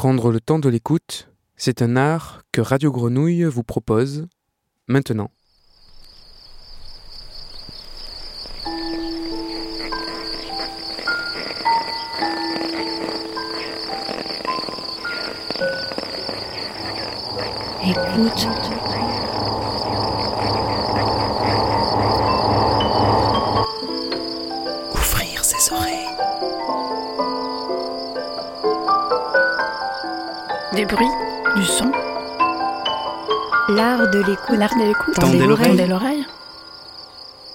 Prendre le temps de l'écoute, c'est un art que Radio Grenouille vous propose maintenant. Du son, L'art de l'écoute. l'art de l'écoute. Tendez l'oreille. Tendez l'oreille.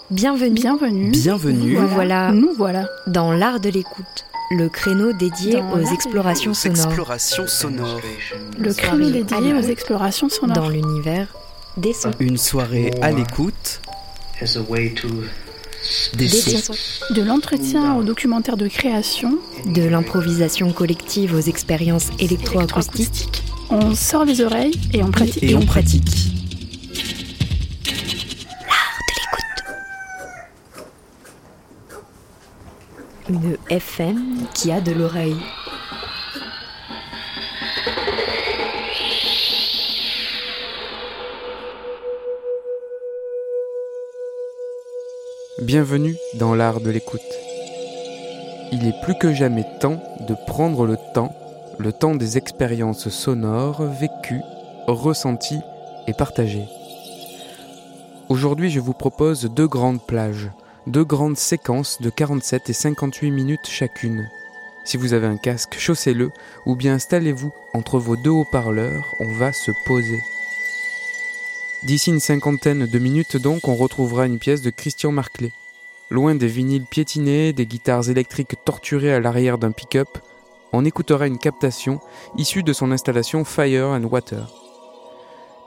Bienvenue. Bienvenue. Bienvenue. Nous voilà Nous voilà. dans l'art de l'écoute, le créneau dédié Dans aux explorations sonores explorations sonores. Le créneau dédié aux explorations sonores. dans l'univers des sons. Une soirée à l'écoute as a way to des Des sons. sons. De l'entretien au documentaire de création. De l'improvisation collective aux expériences électroacoustiques. On sort les oreilles et on pratique. Et on pratique. Une FM qui a de l'oreille. Bienvenue dans l'art de l'écoute. Il est plus que jamais temps de prendre le temps, le temps des expériences sonores vécues, ressenties et partagées. Aujourd'hui, je vous propose deux grandes plages, deux grandes séquences de 47 et 58 minutes chacune. Si vous avez un casque, chaussez-le ou bien installez-vous entre vos deux haut-parleurs, on va se poser. D'ici une cinquantaine de minutes donc, on retrouvera une pièce de Christian Marclay. Loin des vinyles piétinés, des guitares électriques torturées à l'arrière d'un pick-up, on écoutera une captation issue de son installation Fire and Water.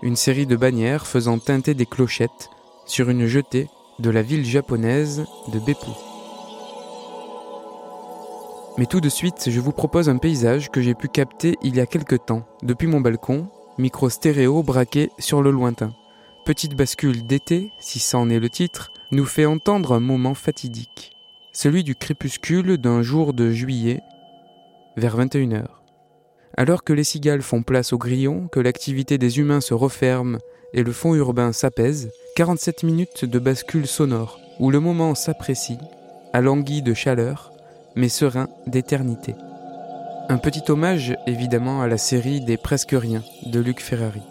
Une série de bannières faisant teinter des clochettes sur une jetée de la ville japonaise de Beppu. Mais tout de suite, je vous propose un paysage que j'ai pu capter il y a quelque temps, depuis mon balcon, micro stéréo braqué sur le lointain. Petite bascule d'été, si ça en est le titre, nous fait entendre un moment fatidique, celui du crépuscule d'un jour de juillet, vers 21h. Alors que les cigales font place aux grillons, que l'activité des humains se referme et le fond urbain s'apaise, 47 minutes de bascule sonore, où le moment s'apprécie, alangui de chaleur, mais serein d'éternité. Un petit hommage évidemment à la série des Presque Rien de Luc Ferrari.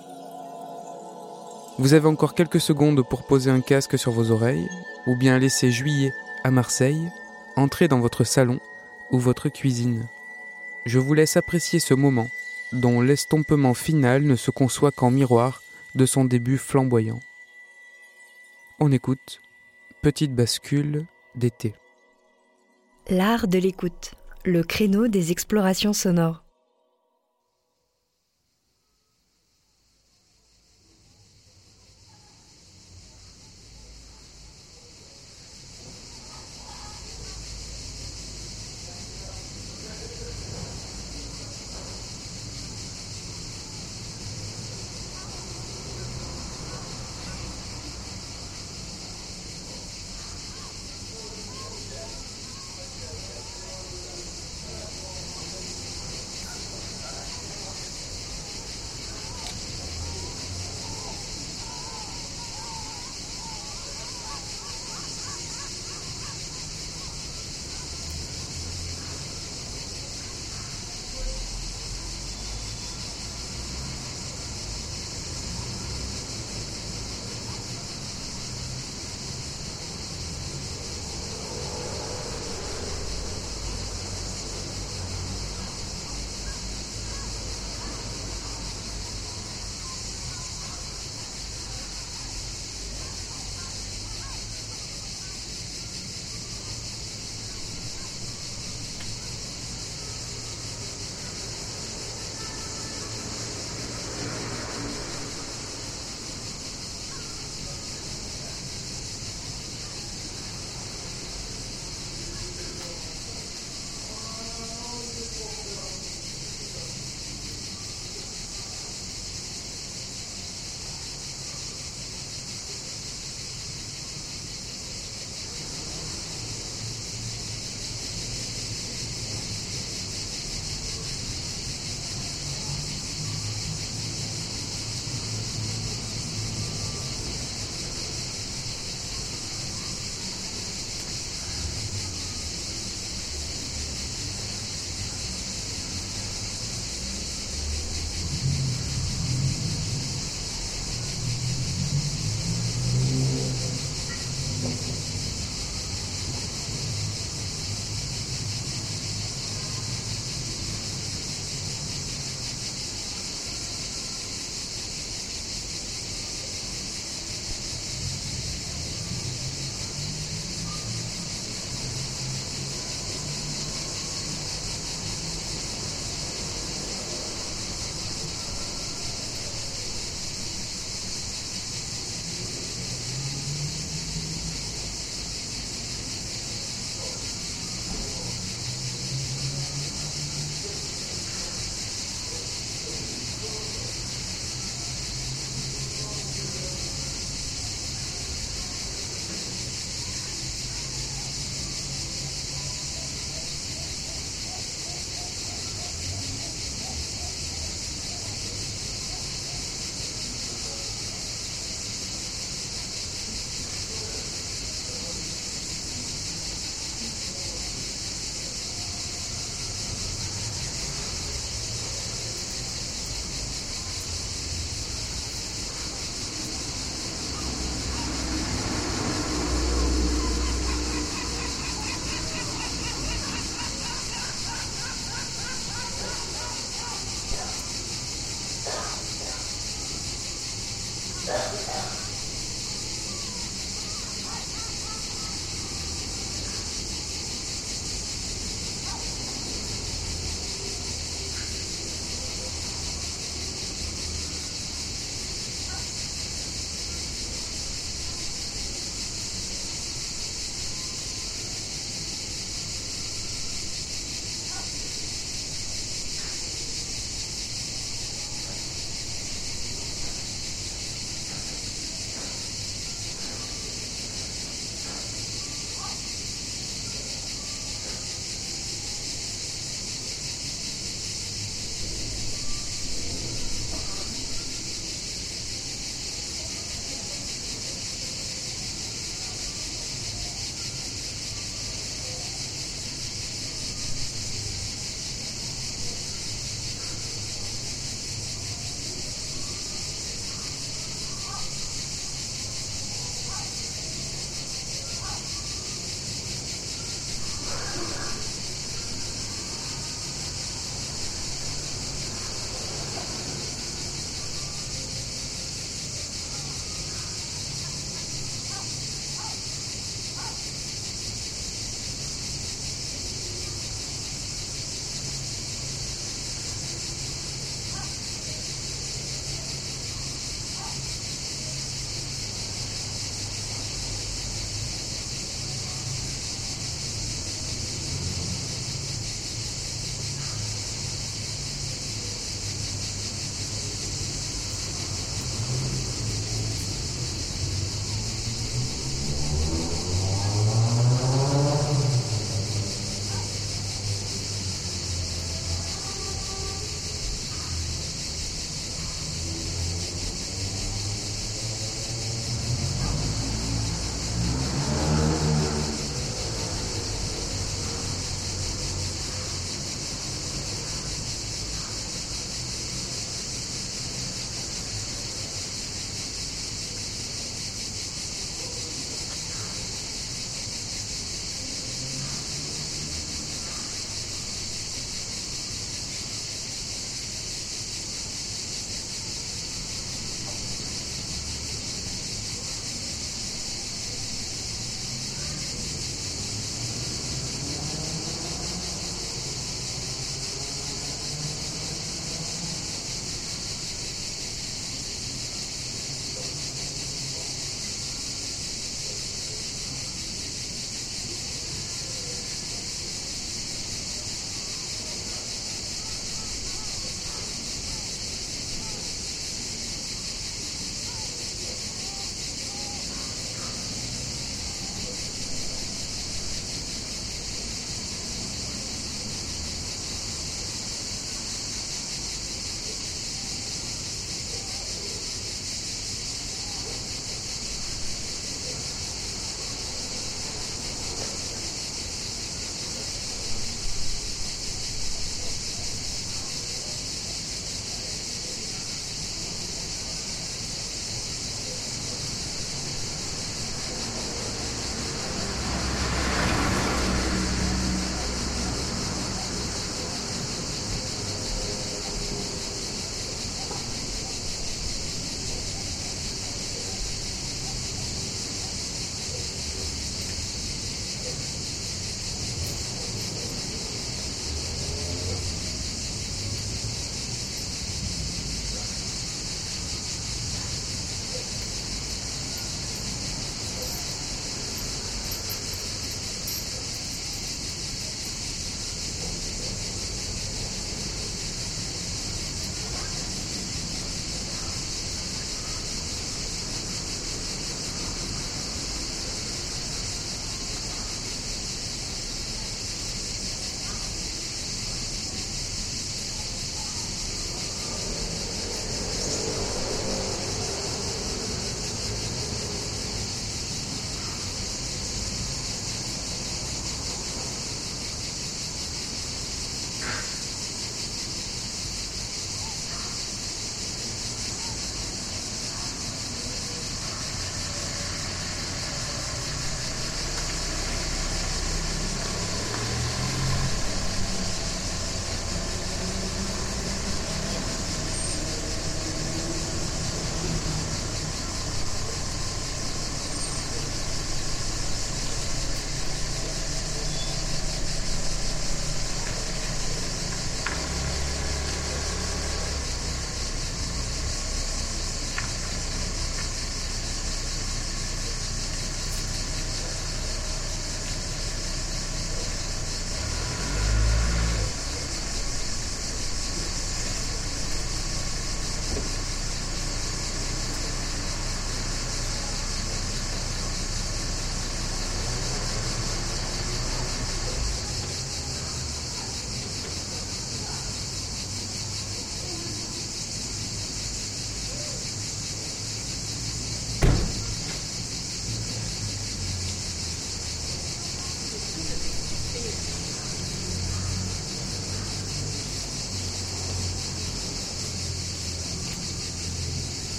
Vous avez encore quelques secondes pour poser un casque sur vos oreilles, ou bien laisser juillet à Marseille, entrer dans votre salon ou votre cuisine. Je vous laisse apprécier ce moment, dont l'estompement final ne se conçoit qu'en miroir de son début flamboyant. On écoute Petite bascule d'été. L'art de l'écoute, le créneau des explorations sonores.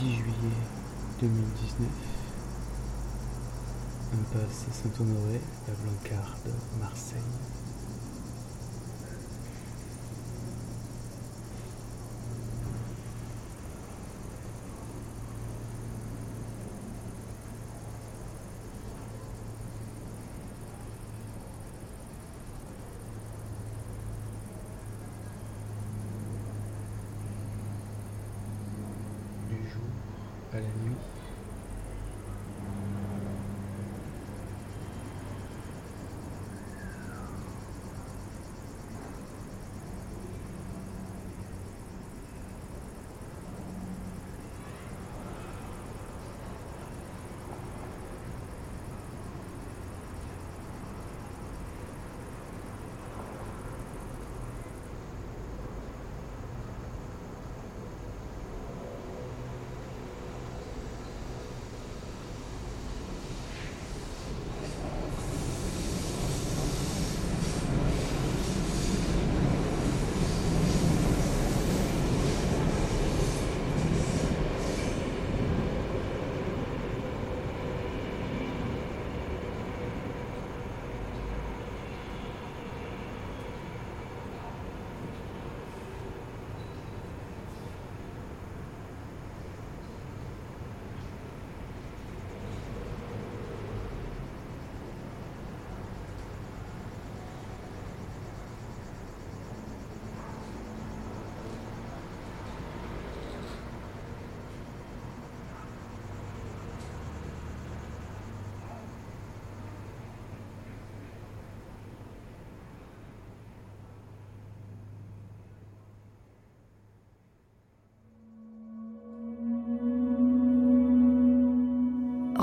10 juillet 2019. Impasse Saint-Honoré, la Blancarde, Marseille.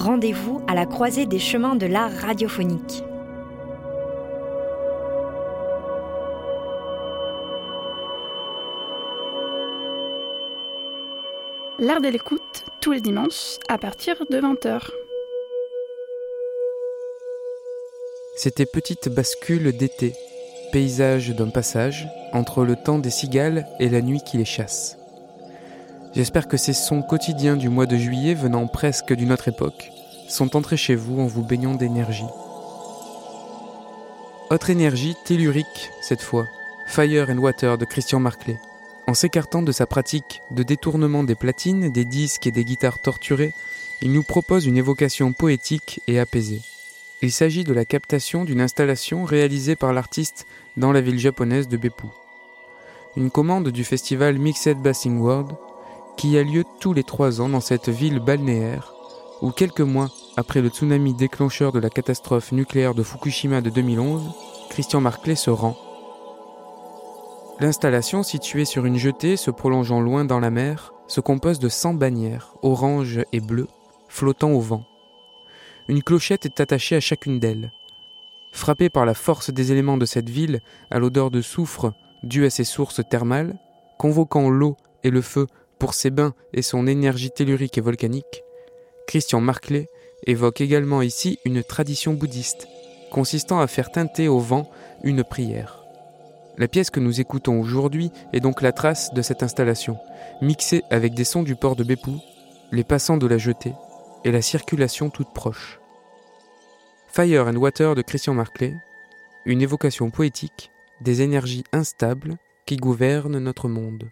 Rendez-vous à la croisée des chemins de l'art radiophonique. L'art de l'écoute, tous les dimanches, à partir de 20h. C'était Petite bascule d'été, paysage d'un passage entre le temps des cigales et la nuit qui les chasse. J'espère que ces sons quotidiens du mois de juillet venant presque d'une autre époque sont entrés chez vous en vous baignant d'énergie. Autre énergie tellurique cette fois, Fire and Water de Christian Marclay. En s'écartant de sa pratique de détournement des platines, des disques et des guitares torturées, il nous propose une évocation poétique et apaisée. Il s'agit de la captation d'une installation réalisée par l'artiste dans la ville japonaise de Beppu. Une commande du festival Mixed Bassing World qui a lieu tous les trois ans dans cette ville balnéaire où quelques mois après le tsunami déclencheur de la catastrophe nucléaire de Fukushima de 2011, Christian Marclay se rend. L'installation, située sur une jetée se prolongeant loin dans la mer, se compose de 100 bannières, orange et bleues, flottant au vent. Une clochette est attachée à chacune d'elles. Frappé par la force des éléments de cette ville, à l'odeur de soufre due à ses sources thermales, convoquant l'eau et le feu pour ses bains et son énergie tellurique et volcanique, Christian Marclay évoque également ici une tradition bouddhiste, consistant à faire teinter au vent une prière. La pièce que nous écoutons aujourd'hui est donc la trace de cette installation, mixée avec des sons du port de Beppu, les passants de la jetée et la circulation toute proche. Fire and Water de Christian Marclay, une évocation poétique des énergies instables qui gouvernent notre monde.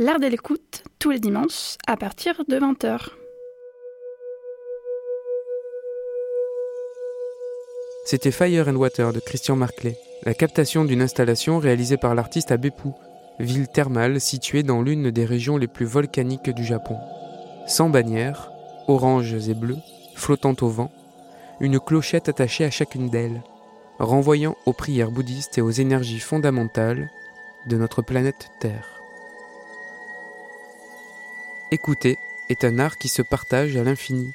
L'art de l'écoute, tous les dimanches, à partir de 20h. C'était Fire and Water de Christian Marclay, la captation d'une installation réalisée par l'artiste à Beppu, ville thermale située dans l'une des régions les plus volcaniques du Japon. Sans bannière, oranges et bleus, flottant au vent, une clochette attachée à chacune d'elles, renvoyant aux prières bouddhistes et aux énergies fondamentales de notre planète Terre. Écouter est un art qui se partage à l'infini.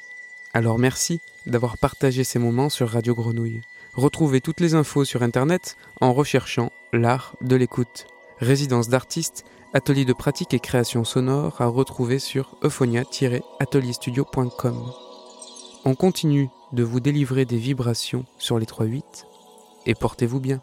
Alors merci d'avoir partagé ces moments sur Radio Grenouille. Retrouvez toutes les infos sur Internet en recherchant l'art de l'écoute. Résidence d'artistes, atelier de pratique et création sonore à retrouver sur euphonia-atelierstudio.com. On continue de vous délivrer des vibrations sur les 3-8 et portez-vous bien.